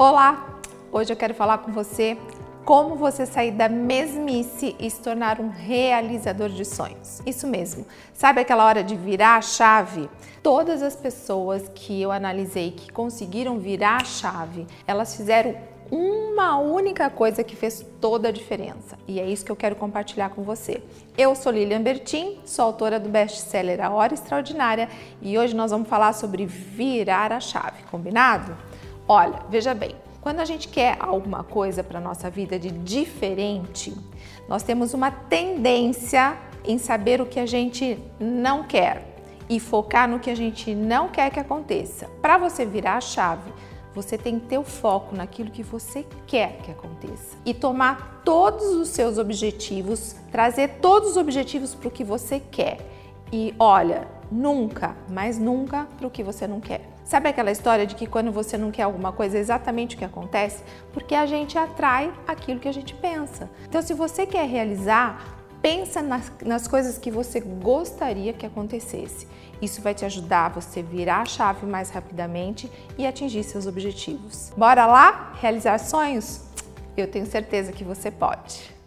Olá! Hoje eu quero falar com você como você sair da mesmice e se tornar um realizador de sonhos. Isso mesmo. Sabe aquela hora de virar a chave? Todas as pessoas que eu analisei que conseguiram virar a chave, elas fizeram uma única coisa que fez toda a diferença. E é isso que eu quero compartilhar com você. Eu sou Lilian Bertin, sou autora do best-seller A Hora Extraordinária e hoje nós vamos falar sobre virar a chave, combinado? Olha, veja bem, quando a gente quer alguma coisa para nossa vida de diferente, nós temos uma tendência em saber o que a gente não quer e focar no que a gente não quer que aconteça. Para você virar a chave, você tem que ter o foco naquilo que você quer que aconteça e tomar todos os seus objetivos, trazer todos os objetivos para o que você quer. E olha, nunca, mas nunca para o que você não quer. Sabe aquela história de que quando você não quer alguma coisa é exatamente o que acontece? Porque a gente atrai aquilo que a gente pensa. Então, se você quer realizar, pensa nas, nas coisas que você gostaria que acontecesse. Isso vai te ajudar a você virar a chave mais rapidamente e atingir seus objetivos. Bora lá realizar sonhos? Eu tenho certeza que você pode.